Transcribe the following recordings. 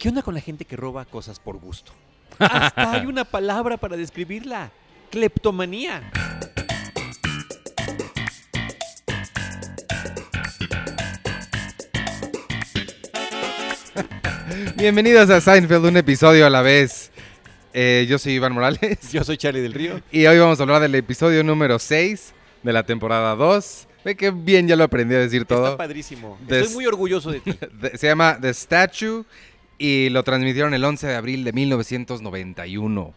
¿Qué onda con la gente que roba cosas por gusto? Hasta hay una palabra para describirla. Cleptomanía. Bienvenidos a Seinfeld, un episodio a la vez. Eh, yo soy Iván Morales Yo soy Charlie del Río. y hoy vamos a hablar del episodio número 6 de la temporada 2. Ve que bien ya lo aprendí a decir Está todo. padrísimo. Des- Estoy muy orgulloso de ti. Se llama The Statue y lo transmitieron el 11 de abril de 1991.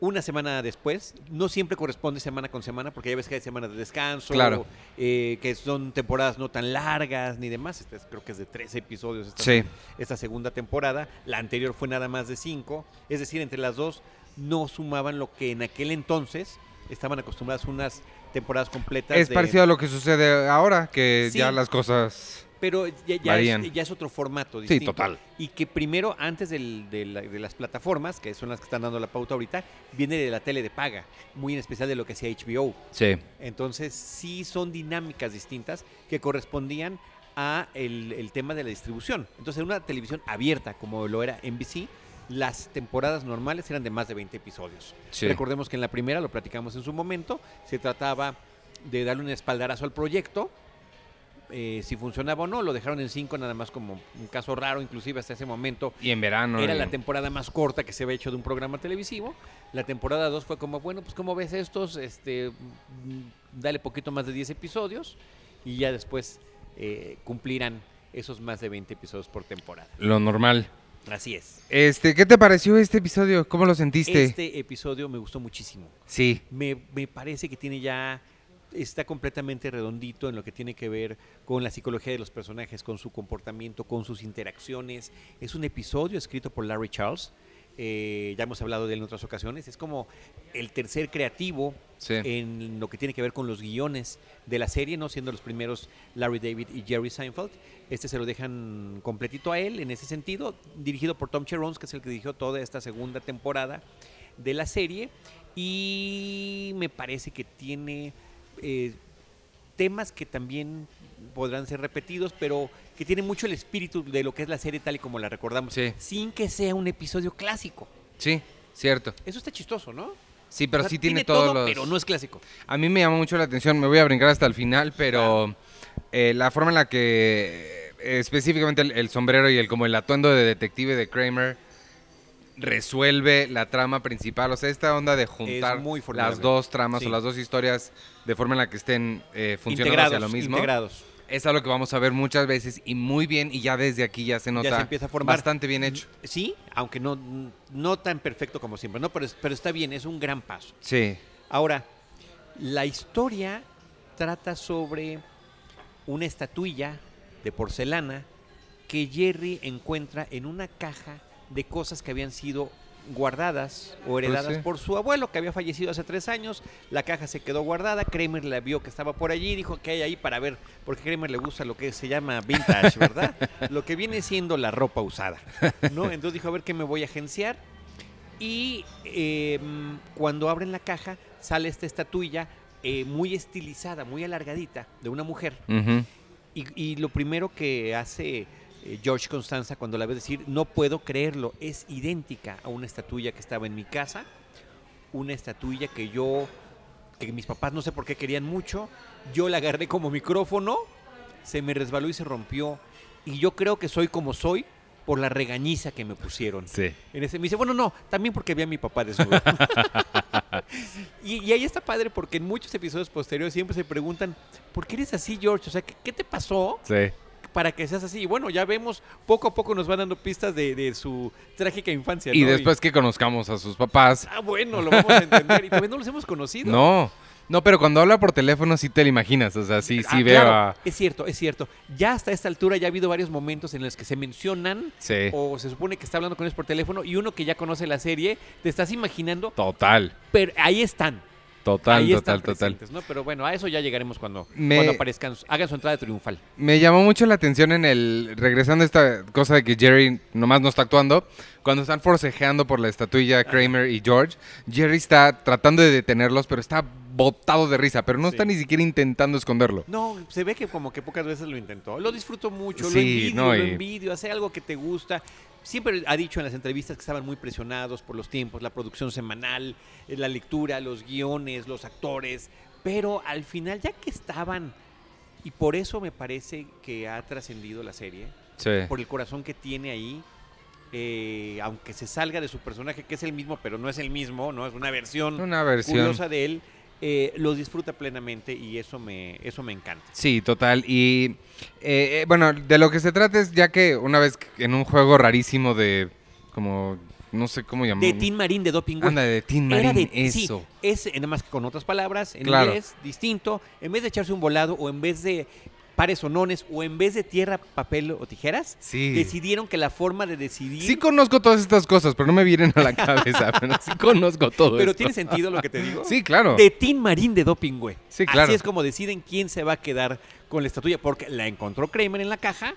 Una semana después, no siempre corresponde semana con semana, porque ya ves que hay semanas de descanso, Claro. eh, que son temporadas no tan largas ni demás. Esta es- creo que es de 13 episodios esta, Sí. esta segunda temporada. La anterior fue nada más de 5. Es decir, entre las dos no sumaban lo que en aquel entonces estaban acostumbradas unas temporadas completas. Es de- parecido a lo que sucede ahora, que Sí. ya las cosas... Pero ya, ya es, ya es otro formato Sí, distinto. total. Y que primero, antes del- de, la- de las plataformas, que son las que están dando la pauta ahorita, viene de la tele de paga, muy en especial de lo que hacía HBO. Sí. Entonces, sí son dinámicas distintas que correspondían a el, el tema de la distribución. Entonces, en una televisión abierta, como lo era NBC, las temporadas normales eran de más de 20 episodios. Sí. Recordemos que en la primera, lo platicamos en su momento, se trataba de darle un espaldarazo al proyecto. Eh, si funcionaba o no, lo dejaron en 5 nada más como un caso raro, inclusive hasta ese momento Y en verano. era la temporada más corta que se había hecho de un programa televisivo. La temporada 2 fue como, bueno, pues ¿cómo ves estos? Este, mm, dale poquito más de 10 episodios y ya después eh, cumplirán esos más de 20 episodios por temporada. Lo normal. Así es. Este, ¿Qué te pareció este episodio? ¿Cómo lo sentiste? Este episodio me gustó muchísimo. Sí. Me, me parece que tiene ya está completamente redondito en lo que tiene que ver con la psicología de los personajes, con su comportamiento, con sus interacciones. Es un episodio escrito por Larry Charles. eh, ya hemos hablado de él en otras ocasiones. Es como el tercer creativo Sí. en lo que tiene que ver con los guiones de la serie, no siendo los primeros Larry David y Jerry Seinfeld. Este se lo dejan completito a él en ese sentido, dirigido por Tom Cherons, que es el que dirigió toda esta segunda temporada de la serie. Y me parece que tiene eh, temas que también podrán ser repetidos, pero que tiene mucho el espíritu de lo que es la serie tal y como la recordamos, Sí. sin que sea un episodio clásico. Sí, cierto. Eso está chistoso, ¿no? Sí, pero O sea, sí tiene, todos todo, los... pero no es clásico. A mí me llamó mucho la atención, me voy a brincar hasta el final, pero eh, la forma en la que eh, específicamente el, el sombrero y el como el atuendo de detective de Kramer resuelve la trama principal, o sea, esta onda de juntar muy las dos tramas Sí. o las dos historias de forma en la que estén eh, funcionando hacia lo mismo. integrados. Es algo que vamos a ver muchas veces y muy bien y ya desde aquí ya se nota ya se empieza a formar. bastante bien hecho. Sí, aunque no, no tan perfecto como siempre, ¿no? Pero, pero está bien, es un gran paso. Sí, Ahora, la historia trata sobre una estatuilla de porcelana que Jerry encuentra en una caja de cosas que habían sido guardadas o heredadas Pues sí. por su abuelo que había fallecido hace tres años. La caja se quedó guardada. Kramer la vio que estaba por allí, dijo que hay ahí para ver, porque Kramer le gusta lo que se llama vintage, ¿verdad? lo que viene siendo la ropa usada, ¿no? Entonces dijo a ver qué me voy a agenciar y eh, mm, cuando abren la caja sale esta estatuilla eh, muy estilizada, muy alargadita de una mujer. Y, y lo primero que hace eh, George Constanza cuando la ve decir, no puedo creerlo, es idéntica a una estatuilla que estaba en mi casa, una estatuilla que yo, que mis papás no sé por qué querían mucho, yo la agarré como micrófono, se me resbaló y se rompió, y yo creo que soy como soy por la regañiza que me pusieron. sí. En ese, me dice, bueno, no, también porque vi a mi papá desnudo. y, y ahí está padre porque en muchos episodios posteriores siempre se preguntan, ¿por qué eres así, George? O sea, ¿qué, qué te pasó Sí. Para que seas así? Y bueno, ya vemos, poco a poco nos van dando pistas de, de su trágica infancia. Y ¿no? después que conozcamos a sus papás, ah, bueno, lo vamos a entender. Y también no los hemos conocido. No, no, pero cuando habla por teléfono sí te lo imaginas, o sea, sí, sí Ah, veo claro, a... Es cierto, es cierto. Ya hasta esta altura ya ha habido varios momentos en los que se mencionan Sí, o se supone que está hablando con ellos por teléfono y uno que ya conoce la serie, te estás imaginando, total, pero ahí están. Total, ahí total, total. ¿no? Pero bueno, a eso ya llegaremos cuando, Me- cuando aparezcan, hagan su entrada triunfal. Me llamó mucho la atención en el... Regresando a esta cosa de que Jerry nomás no está actuando, cuando están forcejeando por la estatuilla Kramer y George, Jerry está tratando de detenerlos, pero está botado de risa, pero no Sí. está ni siquiera intentando esconderlo. No, se ve que como que pocas veces lo intentó. Lo disfruto mucho, lo envidio, no, lo envidio, hace algo que te gusta. Siempre ha dicho en las entrevistas que estaban muy presionados por los tiempos, la producción semanal, eh, la lectura, los guiones, los actores, pero al final ya que estaban, y por eso me parece que ha trascendido la serie, Sí. por el corazón que tiene ahí, eh, aunque se salga de su personaje, que es el mismo, pero no es el mismo, no es una versión Una versión. curiosa de él, eh, lo disfruta plenamente y eso me, eso me encanta. Sí, total. Y eh, eh, bueno, de lo que se trata es ya que una vez en un juego rarísimo de como no sé cómo llamarlo. De Tin Marín de Doping. Anda, de Tin Marín, de- sí, eso. es, nada más que con otras palabras, en Claro. inglés, distinto. En vez de echarse un volado o en vez de pares o nones o en vez de tierra, papel o tijeras, Sí. decidieron que la forma de decidir... Sí conozco todas estas cosas, pero no me vienen a la cabeza. pero sí conozco todo pero esto. tiene sentido lo que te digo. Sí, claro. De Tin Marín de Doping Web. Sí, claro. Así es como deciden quién se va a quedar con la estatuilla, porque la encontró Kramer en la caja,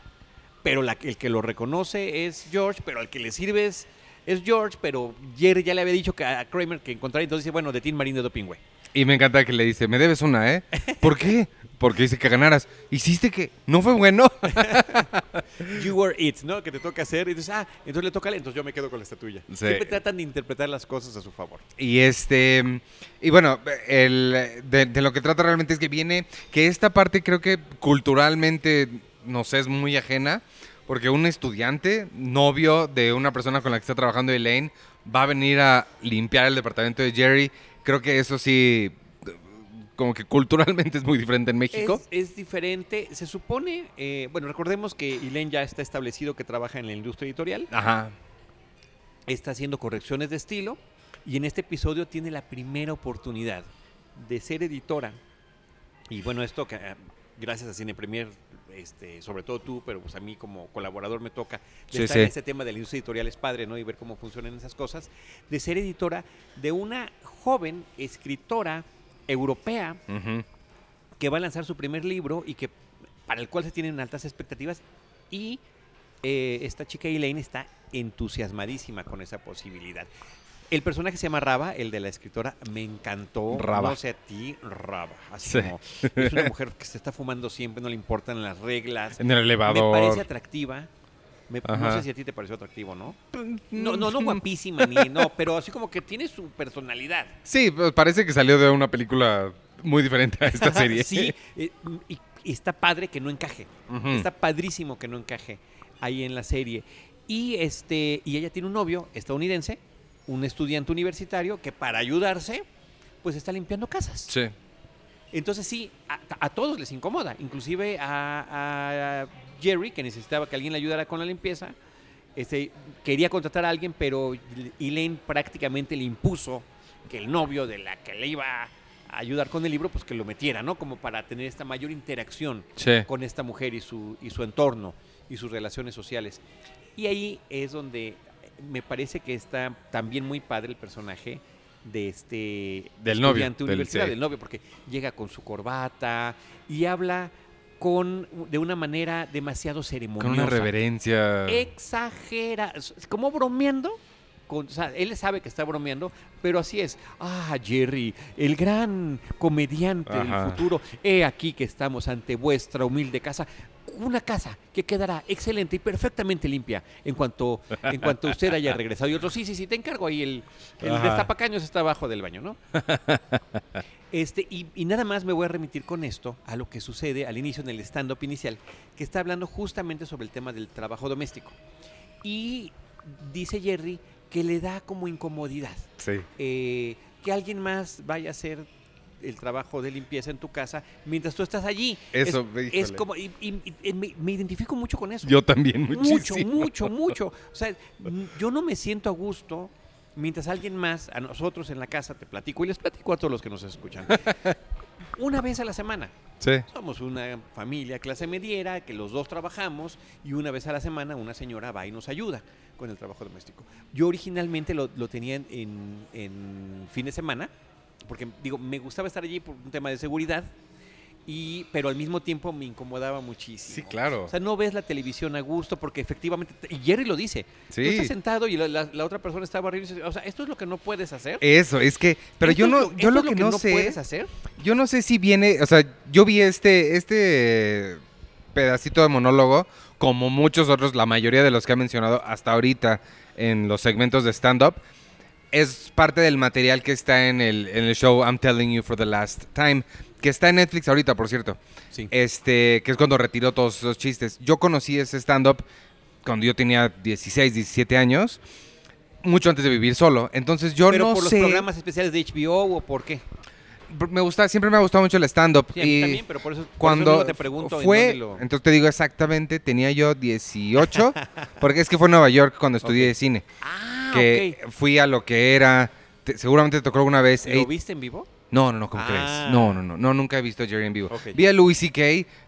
pero la, el que lo reconoce es George, pero al que le sirve es, es George, pero Jerry ya le había dicho que a Kramer que encontrara, entonces dice, bueno, de Tin Marín de Doping Web. Y me encanta que le dice, me debes una, ¿eh? ¿Por qué? Porque dice que ganaras. ¿Hiciste que no fue bueno? You were it, ¿no? Que te toca hacer. Y dices, ah, entonces le toca a él, entonces yo me quedo con la estatuilla. Sí. Siempre tratan de interpretar las cosas a su favor. Y este. Y bueno, el, de, de lo que trata realmente es que viene. Que esta parte creo que culturalmente nos es muy ajena. Porque un estudiante, novio de una persona con la que está trabajando Elaine, va a venir a limpiar el departamento de Jerry. Creo que eso sí. Como que culturalmente es muy diferente en México. Es, es diferente. Se supone, eh, bueno, recordemos que Elaine ya está establecido que trabaja en la industria editorial. Ajá. está haciendo correcciones de estilo y en este episodio tiene la primera oportunidad de ser editora. Y bueno, esto que eh, gracias a Cine Premier, este, sobre todo tú, pero pues a mí como colaborador me toca de Sí, estar sí. en este tema de la industria editorial es padre, ¿no? Y ver cómo funcionan esas cosas, de ser editora de una joven escritora europea que va a lanzar su primer libro y que para el cual se tienen altas expectativas y eh, esta chica Elaine está entusiasmadísima con esa posibilidad. El personaje se llama Raba, el de la escritora, me encantó. Raba. No sé a ti, Raba. Así Sí. como es una mujer que se está fumando siempre, no le importan las reglas. En el elevador. Me parece atractiva. Me- no sé si a ti te pareció atractivo, ¿no? No, no, no guapísima ni no, pero así como que tiene su personalidad. Sí, pues parece que salió de una película muy diferente a esta serie. sí, eh, y, y está padre que no encaje. Está padrísimo que no encaje ahí en la serie. Y este y ella tiene un novio estadounidense, un estudiante universitario que para ayudarse pues está limpiando casas. Sí. Entonces sí, a, a todos les incomoda, inclusive a, a Jerry que necesitaba que alguien le ayudara con la limpieza. Este, quería contratar a alguien, pero Elaine prácticamente le impuso que el novio de la que le iba a ayudar con el libro, pues que lo metiera, ¿no? Como para tener esta mayor interacción Sí. con esta mujer y su, y su entorno y sus relaciones sociales. Y ahí es donde me parece que está también muy padre el personaje de este Del novio, estudiante del- sí. del novio, porque llega con su corbata y habla con de una manera demasiado ceremoniosa. Con una reverencia. Exagera, como bromeando. Con, o sea, él sabe que está bromeando, pero así es. Ah, Jerry, el gran comediante Ajá. del futuro. He aquí que estamos ante vuestra humilde casa. Una casa que quedará excelente y perfectamente limpia en cuanto, en cuanto usted haya regresado. Y otro, sí, sí, sí, te encargo ahí. El, el destapacaños está abajo del baño, ¿no? Este, y, y nada más me voy a remitir con esto a lo que sucede al inicio en el stand-up inicial, que está hablando justamente sobre el tema del trabajo doméstico. Y dice Jerry que le da como incomodidad Sí. eh, que alguien más vaya a hacer el trabajo de limpieza en tu casa mientras tú estás allí. Eso, es, es como, y, y- y me, me identifico mucho con eso. Yo también, mucho, muchísimo. mucho, mucho. O sea, yo no me siento a gusto mientras alguien más, a nosotros en la casa, te platico y les platico a todos los que nos escuchan. Una vez a la semana. Sí. Somos una familia clase mediera que los dos trabajamos y una vez a la semana una señora va y nos ayuda con el trabajo doméstico. Yo originalmente lo, lo tenía en, en- en fin de semana, porque digo, me gustaba estar allí por un tema de seguridad Y, pero al mismo tiempo me incomodaba muchísimo. Sí, claro. O sea, no ves la televisión a gusto porque efectivamente, y Jerry lo dice, Sí. tú estás sentado y la, la- la otra persona está barriendo y dice, o sea, esto es lo que no puedes hacer. Eso, es que, pero ¿Esto yo no, yo lo que, no, sé, puedes hacer. yo no sé si viene, o sea, yo vi este, este pedacito de monólogo, como muchos otros, la mayoría de los que ha mencionado hasta ahorita en los segmentos de stand-up, es parte del material que está en el, en el show I'm Telling You for the Last Time, que está en Netflix ahorita, por cierto. Sí. Este, que es cuando retiró todos esos chistes. Yo conocí ese stand-up cuando yo tenía 16, 17 años, mucho antes de vivir solo. Entonces yo pero no por sé. los programas especiales de HBO o por qué. Me gusta, siempre me ha gustado mucho el stand-up. Sí, y también, pero por eso, por cuando te pregunto fue, lo- entonces te digo exactamente, tenía yo 18, porque es que fue en Nueva York cuando estudié cine, Ah, que fui a lo que era, te- seguramente te tocó alguna vez. ¿Lo viste en vivo? No, no, no, ¿cómo Ah. crees? No, no, no, no, nunca he visto a Jerry en vivo. Vi a Louis C.K.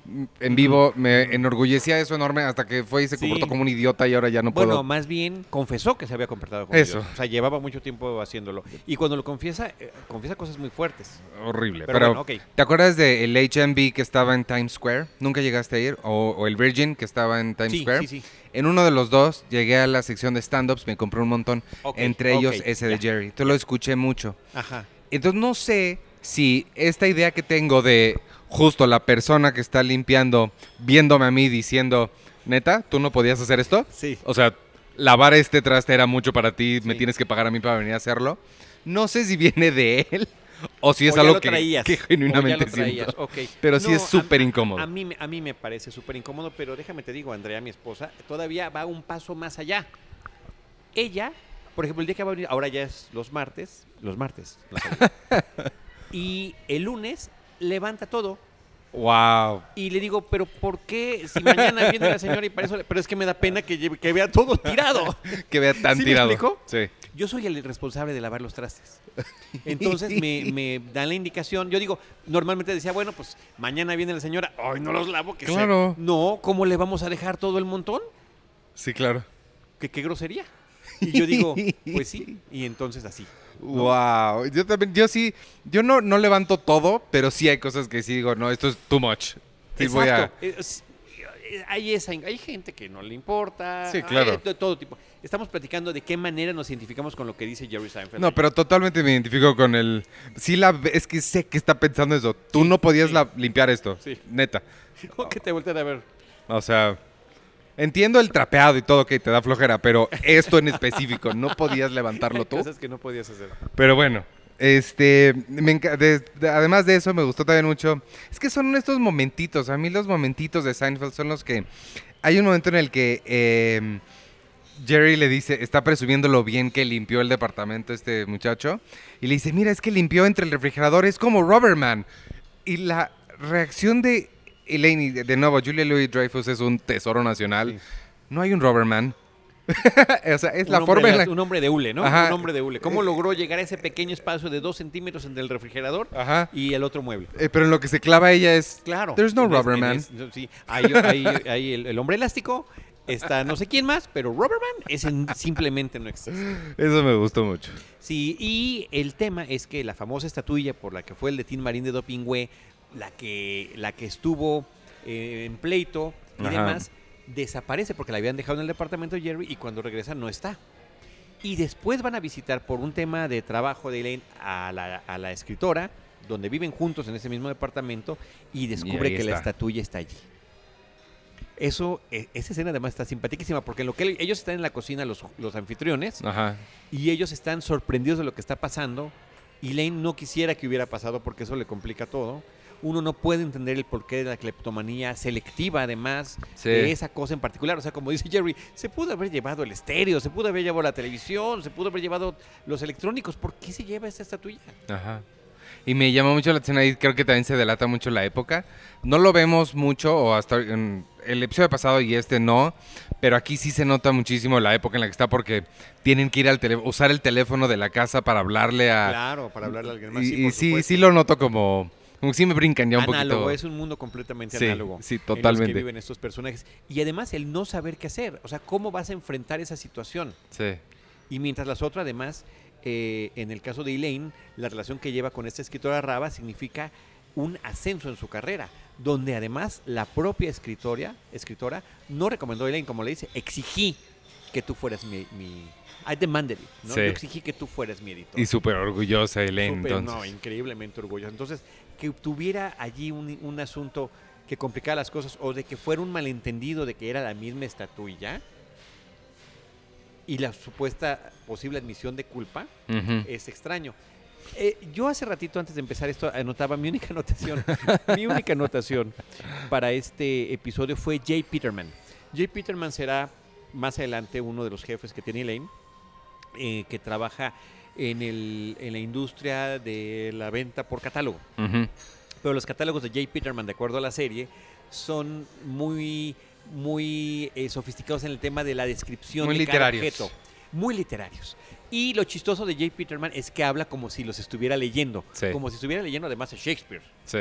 mm, en vivo, me enorgullecía eso enorme hasta que fue y se Sí. comportó como un idiota y ahora ya no Bueno, puedo. más bien confesó que se había comportado como Eso. idiota. O sea, llevaba mucho tiempo haciéndolo. Y cuando lo confiesa, eh, confiesa cosas muy fuertes. Horrible. Pero Pero, bueno, ok. ¿te acuerdas del HMV que estaba en Times Square? ¿Nunca llegaste a ir? ¿O, o el Virgin que estaba en Times Sí, Square? sí, sí. En uno de los dos llegué a la sección de stand-ups, me compré un montón, entre ellos ese de ya, Jerry. Entonces lo escuché mucho. Ajá. Entonces no sé si esta idea que tengo de justo la persona que está limpiando, viéndome a mí diciendo, neta, ¿tú no podías hacer esto? Sí. O sea, lavar este traste era mucho para ti, me Sí. tienes que pagar a mí para venir a hacerlo. No sé si viene de él o si es O algo lo que, traías, que ya genuinamente lo traías, siento. ok. Pero sí No, es a- súper incómodo. A mí, me- a mí me parece súper incómodo, pero déjame te digo, Andrea, mi esposa, todavía va un paso más allá. Ella, por ejemplo, el día que va a venir, ahora ya es los martes, los martes, y el lunes levanta todo. Wow. Y le digo, pero ¿por qué? Si mañana viene la señora y para eso, le- pero es que me da pena que, lleve- que vea todo tirado. Que vea tan ¿Sí me tirado. explico? Sí. Yo soy el responsable de lavar los trastes. Entonces me, me dan la indicación. Yo digo, normalmente decía, bueno, pues mañana viene la señora, hoy no los lavo, que se-". Claro. No, ¿cómo le vamos a dejar todo el montón? Sí, claro. ¿Qué, qué grosería? Y yo digo, pues sí. Y entonces así. Wow. Yo también, yo sí, yo no, no levanto todo, pero sí hay cosas que sí digo, no, esto es too much. Sí voy a. Es- eh, hay, esa, hay gente que no le importa. Sí, claro. hay de todo tipo. Estamos platicando de qué manera nos identificamos con lo que dice Jerry Seinfeld. No, pero totalmente me identifico con el. Sí, la es que sé que está pensando eso. Tú no podías sí. la- limpiar esto. Sí. Neta. ¿Cómo que te voltean a ver? O sea, entiendo el trapeado y todo que te da flojera, pero esto en específico, no podías levantarlo tú. cosas que no podías hacer. Pero bueno, este, me enca- de- de- además de eso me gustó también mucho. Es que son estos momentitos, a mí los momentitos de Seinfeld son los que... Hay un momento en el que eh, Jerry le dice, está presumiendo lo bien que limpió el departamento este muchacho, y le dice, mira, es que limpió entre el refrigerador, es como Rubberman. Y la reacción de Elaine, y de, de nuevo, Julia Louis Dreyfus es un tesoro nacional. Sí. No hay un Rubberman. o sea, es Un la forma en de- la... Un hombre de hule, ¿no? Ajá. Un hombre de hule. ¿Cómo logró llegar a ese pequeño espacio de dos centímetros entre el refrigerador Ajá. y el otro mueble? Eh, pero en lo que se clava ella es... Claro. There's no En es- rubber en man. es- sí, hay, hay- hay el, el hombre elástico, está no sé quién más, pero Rubberman ese simplemente no existe. Eso me gustó mucho. Sí, y el tema es que la famosa estatuilla por la que fue el de Tin Marín de Dopingüe, la que, la que estuvo eh, en pleito y Ajá. demás, desaparece porque la habían dejado en el departamento de Jerry y cuando regresa no está. Y después van a visitar por un tema de trabajo de Elaine a la, a la escritora, donde viven juntos en ese mismo departamento, y descubre que la estatuilla está allí. Eso, eh, esa escena además está simpaticísima, porque en lo que ellos están en la cocina, los, los anfitriones, Ajá. y ellos están sorprendidos de lo que está pasando. Y Lane no quisiera que hubiera pasado porque eso le complica todo. Uno no puede entender el porqué de la cleptomanía selectiva, además, Sí. de esa cosa en particular. O sea, como dice Jerry, se pudo haber llevado el estéreo, se pudo haber llevado la televisión, se pudo haber llevado los electrónicos. ¿Por qué se lleva esta estatuilla? Ajá. Y me llamó mucho la atención ahí, creo que también se delata mucho la época. No lo vemos mucho, o hasta en el episodio pasado y este no, pero aquí sí se nota muchísimo la época en la que está porque tienen que ir al teléfono, usar el teléfono de la casa para hablarle a... Claro, para hablarle a alguien más. y sí, y sí lo noto como... Como que sí me brincan ya un análogo, poquito. es un mundo completamente Sí, análogo. sí, En los totalmente. que viven estos personajes. Y además el no saber qué hacer. O sea, ¿cómo vas a enfrentar esa situación? Sí. Y mientras las otras, además, eh, en el caso de Elaine, la relación que lleva con esta escritora Raba significa un ascenso en su carrera, donde además la propia escritora, escritora no recomendó a Elaine, como le dice, exigí que tú fueras mi... mi I demanded it, ¿no? Sí. Yo exigí que tú fueras mi editor. Y súper orgullosa Elaine, Súper, entonces. No, increíblemente orgulloso. Entonces, que tuviera allí un, un asunto que complicara las cosas o de que fuera un malentendido de que era la misma estatuilla y la supuesta posible admisión de culpa es extraño. Eh, yo hace ratito antes de empezar esto anotaba mi única anotación, mi única anotación para este episodio fue Jay Peterman. Jay Peterman será más adelante uno de los jefes que tiene Elaine, eh, que trabaja en, el, en la industria de la venta por catálogo. Pero los catálogos de Jay Peterman, de acuerdo a la serie, son muy, muy eh, sofisticados en el tema de la descripción Muy de cada literarios. objeto. Muy literarios. Y lo chistoso de Jay Peterman es que habla como si los estuviera leyendo. Sí. Como si estuviera leyendo además a Shakespeare. Sí.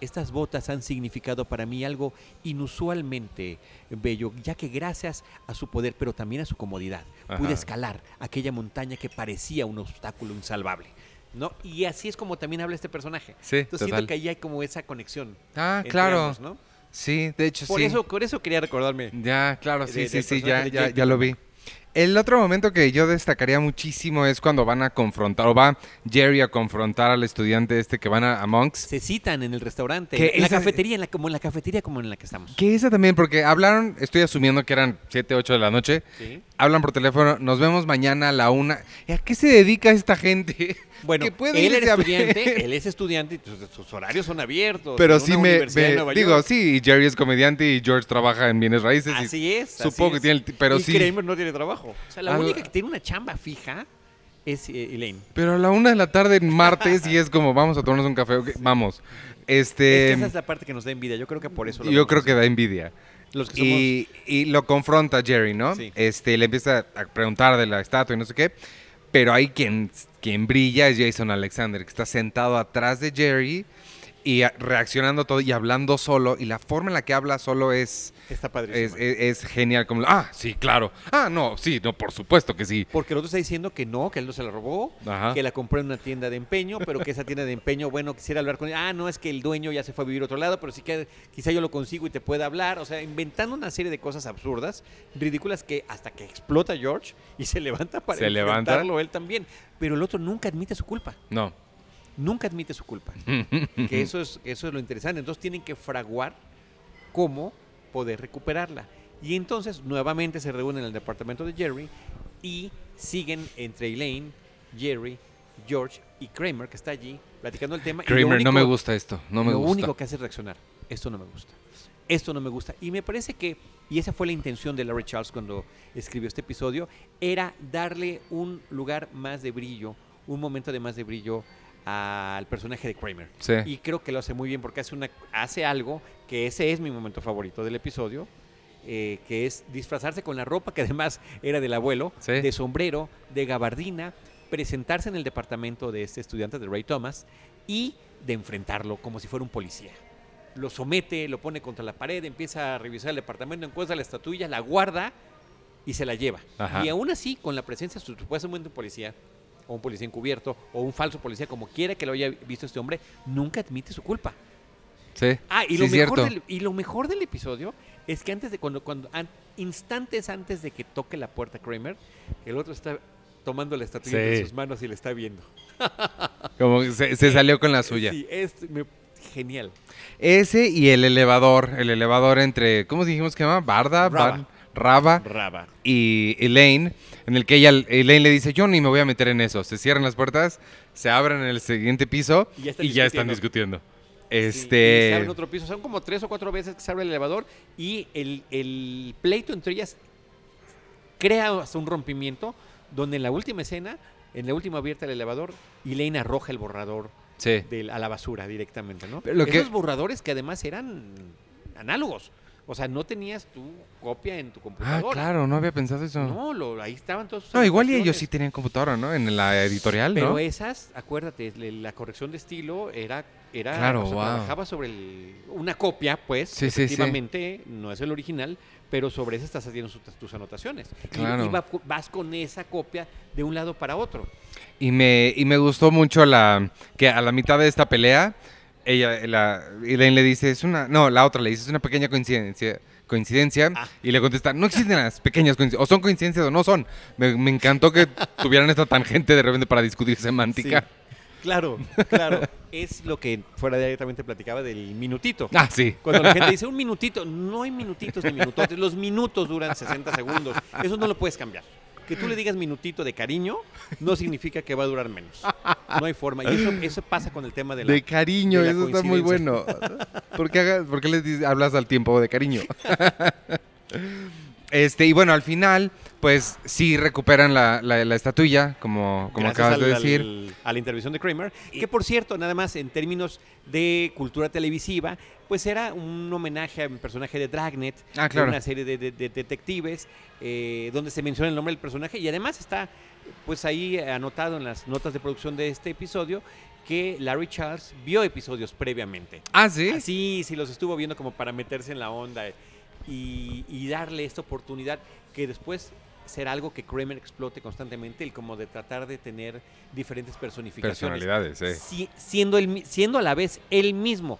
Estas botas han significado para mí algo inusualmente bello, ya que gracias a su poder, pero también a su comodidad, pude escalar aquella montaña que parecía un obstáculo insalvable. ¿no? Y así es como también habla este personaje. Sí, Entonces total. siento que ahí hay como esa conexión. Ah, claro. ambos, ¿no? Sí, de hecho Por, sí. eso, por eso quería recordarme. Ya, claro, de- sí, del sí, sí, ya, de ya, ya lo vi. El otro momento que yo destacaría muchísimo es cuando van a confrontar, o va Jerry a confrontar al estudiante este que van a, a Monks. Se citan en el restaurante, Que en la cafetería, en la, como en la cafetería como en la que estamos. Que esa también, porque hablaron, estoy asumiendo que eran 7, 8 de la noche, Sí. hablan por teléfono, nos vemos mañana a la una. ¿Y ¿A qué se dedica esta gente? Bueno, él era estudiante, él es estudiante, y sus, sus horarios son abiertos. Pero sí me, me- Nueva digo, York. sí, y Jerry es comediante y George trabaja en bienes raíces. Así es. Supongo así que es. tiene el, pero y sí. Kramer no tiene trabajo. O sea, la Al- única que tiene una chamba fija es eh, Elaine. Pero a la una de la tarde en martes y es como vamos a tomarnos un café, vamos. Es Este, que esa es la parte que nos da envidia. Yo creo que por eso lo yo creo que da envidia. Los que somos... Y, y lo confronta Jerry, ¿no? Sí. Este, le empieza a preguntar de la estatua y no sé qué. Pero ahí quien, quien brilla es Jason Alexander, que está sentado atrás de Jerry y reaccionando todo y hablando solo. Y la forma en la que habla solo es, Está es, es- es genial. Como, ah, sí, claro. Ah, no, sí, no, por supuesto que sí. Porque el otro está diciendo que no, que él no se la robó, Ajá. que la compró en una tienda de empeño, pero que esa tienda de empeño, bueno, quisiera hablar con él. Ah, no, es que el dueño ya se fue a vivir a otro lado, pero sí que quizá yo lo consigo y te pueda hablar. O sea, inventando una serie de cosas absurdas, ridículas, que hasta que explota George y se levanta para Se levanta. enfrentarlo él también. Pero el otro nunca admite su culpa. No. Nunca admite su culpa. que eso es, eso es lo interesante. Entonces tienen que fraguar cómo poder recuperarla. Y entonces nuevamente se reúnen en el departamento de Jerry y siguen entre Elaine, Jerry, George y Kramer, que está allí platicando el tema. y Kramer, no me gusta esto. No me lo gusta. único que hace es reaccionar. Esto no me gusta. Esto no me gusta. Y me parece que, y esa fue la intención de Larry Charles cuando escribió este episodio, era darle un lugar más de brillo, un momento de más de brillo al personaje de Kramer. Sí. Y creo que lo hace muy bien porque hace, una, hace algo que ese es mi momento favorito del episodio, eh, que es disfrazarse con la ropa que además era del abuelo, Sí. de sombrero, de gabardina, presentarse en el departamento de este estudiante de Ray Thomas y de enfrentarlo como si fuera un policía. Lo somete, lo pone contra la pared, empieza a revisar el departamento, encuentra la estatuilla, la guarda y se la lleva. Ajá. Y aún así, con la presencia su- supuestamente un policía, o un policía encubierto, o un falso policía, como quiera que lo haya visto este hombre, nunca admite su culpa. Sí. Ah, y Sí, lo, mejor del, y lo mejor del episodio es que antes de cuando, cuando an- instantes antes de que toque la puerta Kramer, el otro está tomando la estatua Sí. sus manos y le está viendo. Como que se, se salió con la suya. Sí, es me- genial. Ese y el elevador. El elevador entre. ¿Cómo dijimos que se llama? Barda, Raba. Bar- Raba Raba. y Elaine. En el que ella, Elaine le dice: Yo ni me voy a meter en eso. Se cierran las puertas, se abren en el siguiente piso Y y ya ya, están discutiendo. discutiendo. Sí, y se Este. abre otro piso. Son como tres o cuatro veces que se abre el elevador y el, el pleito entre ellas crea hasta un rompimiento donde en la última escena, en la última abierta del elevador, Elaine arroja el borrador sí. del- a la basura directamente, ¿no? Pero lo que- Esos borradores que además eran análogos. O sea, no tenías tu copia en tu Ah, computadora. claro, no había pensado eso. No, No, lo- ahí estaban todos. sus igual y ellos sí tenían computadora, ¿no? En la editorial, Pero ¿no? esas, acuérdate, la corrección de estilo era, era Claro, o sea, wow. trabajaba sobre el- una copia, pues, Sí, sí, sí. efectivamente, no es el original, pero sobre esa estás haciendo sus- tus anotaciones. Y- Claro. Y, va- vas con esa copia de un lado para otro. Y me, y me gustó mucho la que a la mitad de esta pelea ella, la, Elaine le dice, es una, no, la otra le dice, es una pequeña coincidencia, coincidencia, Ah. y le contesta, no existen las pequeñas coincidencias, o son coincidencias o no son. Me, me encantó que tuvieran esta tangente de repente para discutir semántica. Sí. Claro, claro. es lo que fuera de directamente platicaba del minutito. Ah, sí. Cuando la gente dice un minutito, no hay minutitos ni minutotes, los minutos duran 60 segundos. Eso no lo puedes cambiar. Que tú le digas minutito de cariño no significa que va a durar menos. No hay forma. Y eso, eso pasa con el tema de la... De cariño, de la eso está muy bueno. ¿Por qué, haga- por qué le dices- hablas al tiempo de cariño? Este, y bueno, al final, pues sí recuperan la, la- la estatuilla, como, como Gracias acabas de decir. al- a la intervención de Kramer, que por cierto, nada más en términos de cultura televisiva, pues era un homenaje a un personaje de Dragnet, Ah, de claro. una serie de, de- de detectives, eh, donde se menciona el nombre del personaje y además está pues ahí anotado en las notas de producción de este episodio que Larry Charles vio episodios previamente. Ah, sí. Así, sí, los estuvo viendo como para meterse en la onda y, y darle esta oportunidad que después será algo que Kramer explote constantemente, el como de tratar de tener diferentes personificaciones. Personalidades. Si- siendo, el, siendo a la vez él mismo.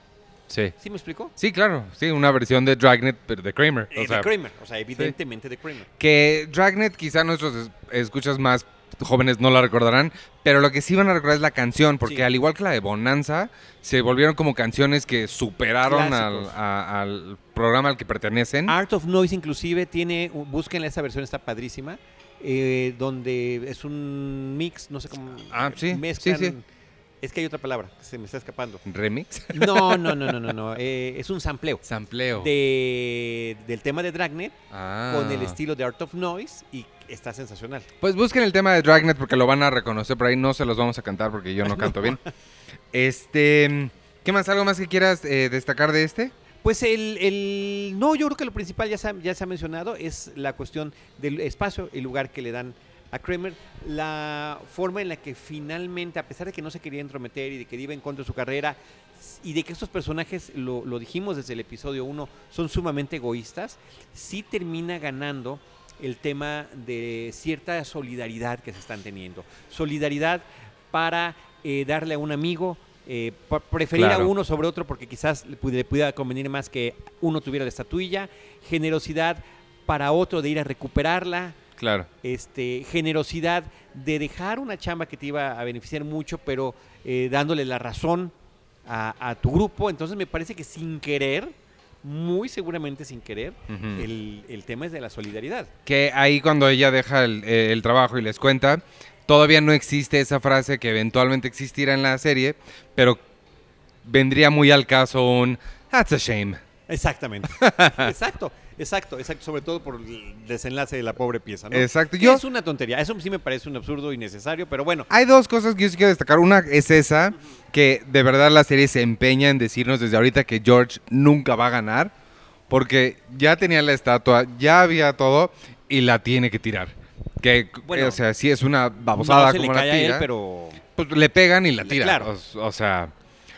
Sí. ¿Sí me explico? Sí, claro. Sí, una versión de Dragnet, pero de Kramer. Eh, O sea, de Kramer, o sea, evidentemente de Kramer. que Dragnet quizá nuestros es- escuchas más jóvenes no la recordarán, pero lo que sí van a recordar es la canción, porque Sí. al igual que la de Bonanza, se volvieron como canciones que superaron al, Clásicos. a- al programa al que pertenecen. Art of Noise inclusive tiene, búsquenla esa versión, está padrísima, eh, donde es un mix, no sé cómo... Ah, sí, mezclan- sí, sí. Es que hay otra palabra, se me está escapando. Remix. No, no, no, no, no, no. eh, es un sampleo Sampleo. de, del tema de Dragnet Ah. con el estilo de Art of Noise y está sensacional. Pues busquen el tema de Dragnet porque lo van a reconocer por ahí. No se los vamos a cantar porque yo no canto bien. Este, ¿qué más? ¿Algo más que quieras eh, destacar de este? Pues el, el- No, yo creo que lo principal ya se, ha, ya se ha mencionado, es la cuestión del espacio, el lugar que le dan a Kramer, la forma en la que finalmente, a pesar de que no se quería entrometer y de que iba en contra de su carrera, y de que estos personajes, lo, lo dijimos desde el episodio 1, son sumamente egoístas, sí termina ganando el tema de cierta solidaridad que se están teniendo. Solidaridad para eh, darle a un amigo, eh, preferir a uno sobre otro porque quizás le, pu- le pudiera convenir más que uno tuviera la estatuilla, generosidad para otro de ir a recuperarla, Claro. este, generosidad de dejar una chamba que te iba a beneficiar mucho, pero eh, dándole la razón a, a tu grupo. Entonces me parece que sin querer, muy seguramente sin querer, el, el tema es de la solidaridad. Que ahí cuando ella deja el, eh, el trabajo y les cuenta, todavía no existe esa frase que eventualmente existirá en la serie, pero vendría muy al caso un That's a shame. Exactamente. exacto, exacto, exacto. Sobre todo por el desenlace de la pobre pieza. ¿no? Exacto. Yo, Es una tontería. Eso sí me parece un absurdo innecesario, pero bueno. Hay dos cosas que yo sí quiero destacar. Una es esa, que de verdad la serie se empeña en decirnos desde ahorita que George nunca va a ganar, porque ya tenía la estatua, ya había todo, y la tiene que tirar. Que, Bueno, o sea, sí es una babosada no se le como la cae a él, tira, pero pues le pegan y la Le- tira. claro. O, o sea,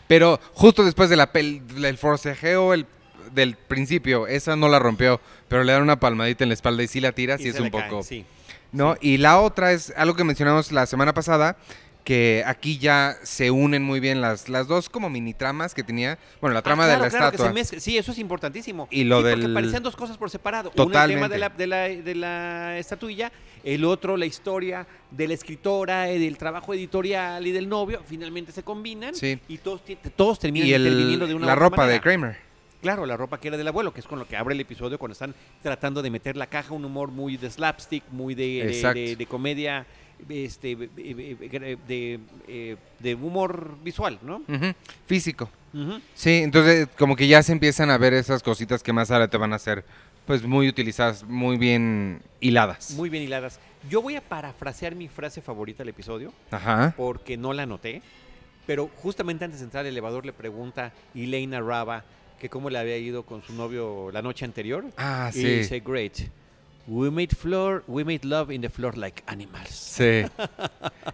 pero justo después de la pel- del forcejeo el, del principio, esa no la rompió, pero le dan una palmadita en la espalda y sí la tira, y sí es un poco... sí. ¿no? Y la otra es algo que mencionamos la semana pasada, que aquí ya se unen muy bien las, las dos como mini tramas que tenía. Bueno, la trama Ah, claro, de la claro, que se estatua. Sí, eso es importantísimo. Y lo Sí, porque parecían dos cosas por separado. Uno el Totalmente. tema de la, de, la, de la estatuilla, el otro la historia de la escritora, eh, del trabajo editorial y del novio. Finalmente se combinan Sí. y todos, todos terminan y interviniendo el, de una la ropa de. Kramer. Claro, la ropa que era del abuelo, que es con lo que abre el episodio cuando están tratando de meter la caja, un humor muy de slapstick, muy de, de- Exacto. de- de comedia, este, eh, eh, de, eh, de humor visual, ¿no? Físico. Sí, entonces como que ya se empiezan a ver esas cositas que más ahora te van a hacer pues muy utilizadas, muy bien hiladas. Muy bien hiladas. Yo voy a parafrasear mi frase favorita del episodio, Ajá. porque no la anoté, pero justamente antes de entrar al elevador le pregunta Elena Raba que cómo le había ido con su novio la noche anterior. Ah, Y sí. dice, great. We made, floor, we made love in the floor like animals. Sí.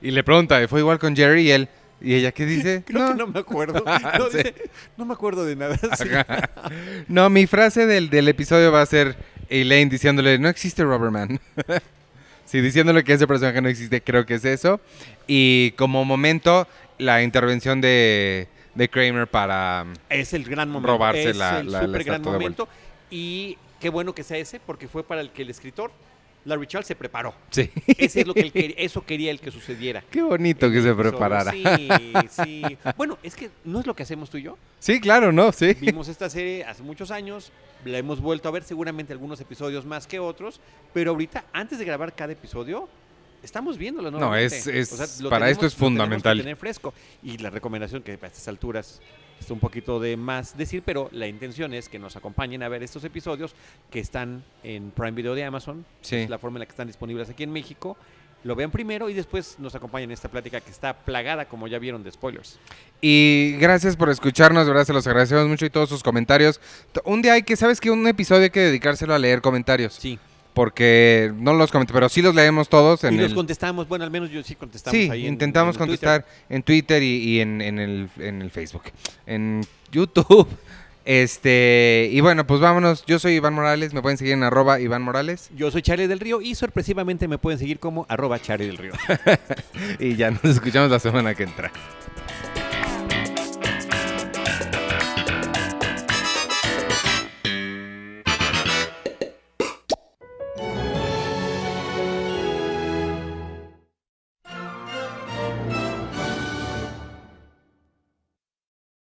y le pregunta, ¿fue igual con Jerry? Y él, ¿y ella qué dice? Creo que no me acuerdo. No, Sí. dice, "No me acuerdo de nada. Sí. No, mi frase del, del episodio va a ser Elaine diciéndole, no existe Rubberman. sí, diciéndole que ese personaje no existe, creo que es eso. Y como momento, la intervención de, de Kramer para... Es el gran momento. Robarse es la- el la- la súper gran momento. Y qué bueno que sea ese, porque fue para el que el escritor, Larry Charles, se preparó. Sí. Ese es lo que él quería- eso quería el que sucediera. Qué bonito que se Episodio. preparara. Sí, sí. Bueno, es que no es lo que hacemos tú y yo. Sí, claro, ¿no? Sí. Vimos esta serie hace muchos años, la hemos vuelto a ver seguramente algunos episodios más que otros, pero ahorita, antes de grabar cada episodio, estamos viéndolo No, nuevamente. es- es- para esto es que fundamental. tener fresco. Y la recomendación que a estas alturas está un poquito de más decir, pero la intención es que nos acompañen a ver estos episodios que están en Prime Video de Amazon, Sí. es la forma en la que están disponibles aquí en México. Lo vean primero y después nos acompañen en esta plática que está plagada, como ya vieron, de spoilers. Y gracias por escucharnos, de verdad se los agradecemos mucho y todos sus comentarios. Un día hay que, ¿sabes qué? Un episodio hay que dedicárselo a leer comentarios. Sí. Porque no los comenté, pero sí los leemos todos en y los el... contestamos, bueno, al menos yo sí contestamos Sí, ahí en- intentamos en contestar en Twitter y, y en, en el, en el Facebook, en YouTube. Este, y bueno, pues vámonos. Yo soy Iván Morales, me pueden seguir en arroba Iván Morales. Yo soy Charlie del Río y sorpresivamente me pueden seguir como arroba Charlie del Río. Y ya nos escuchamos la semana que entra.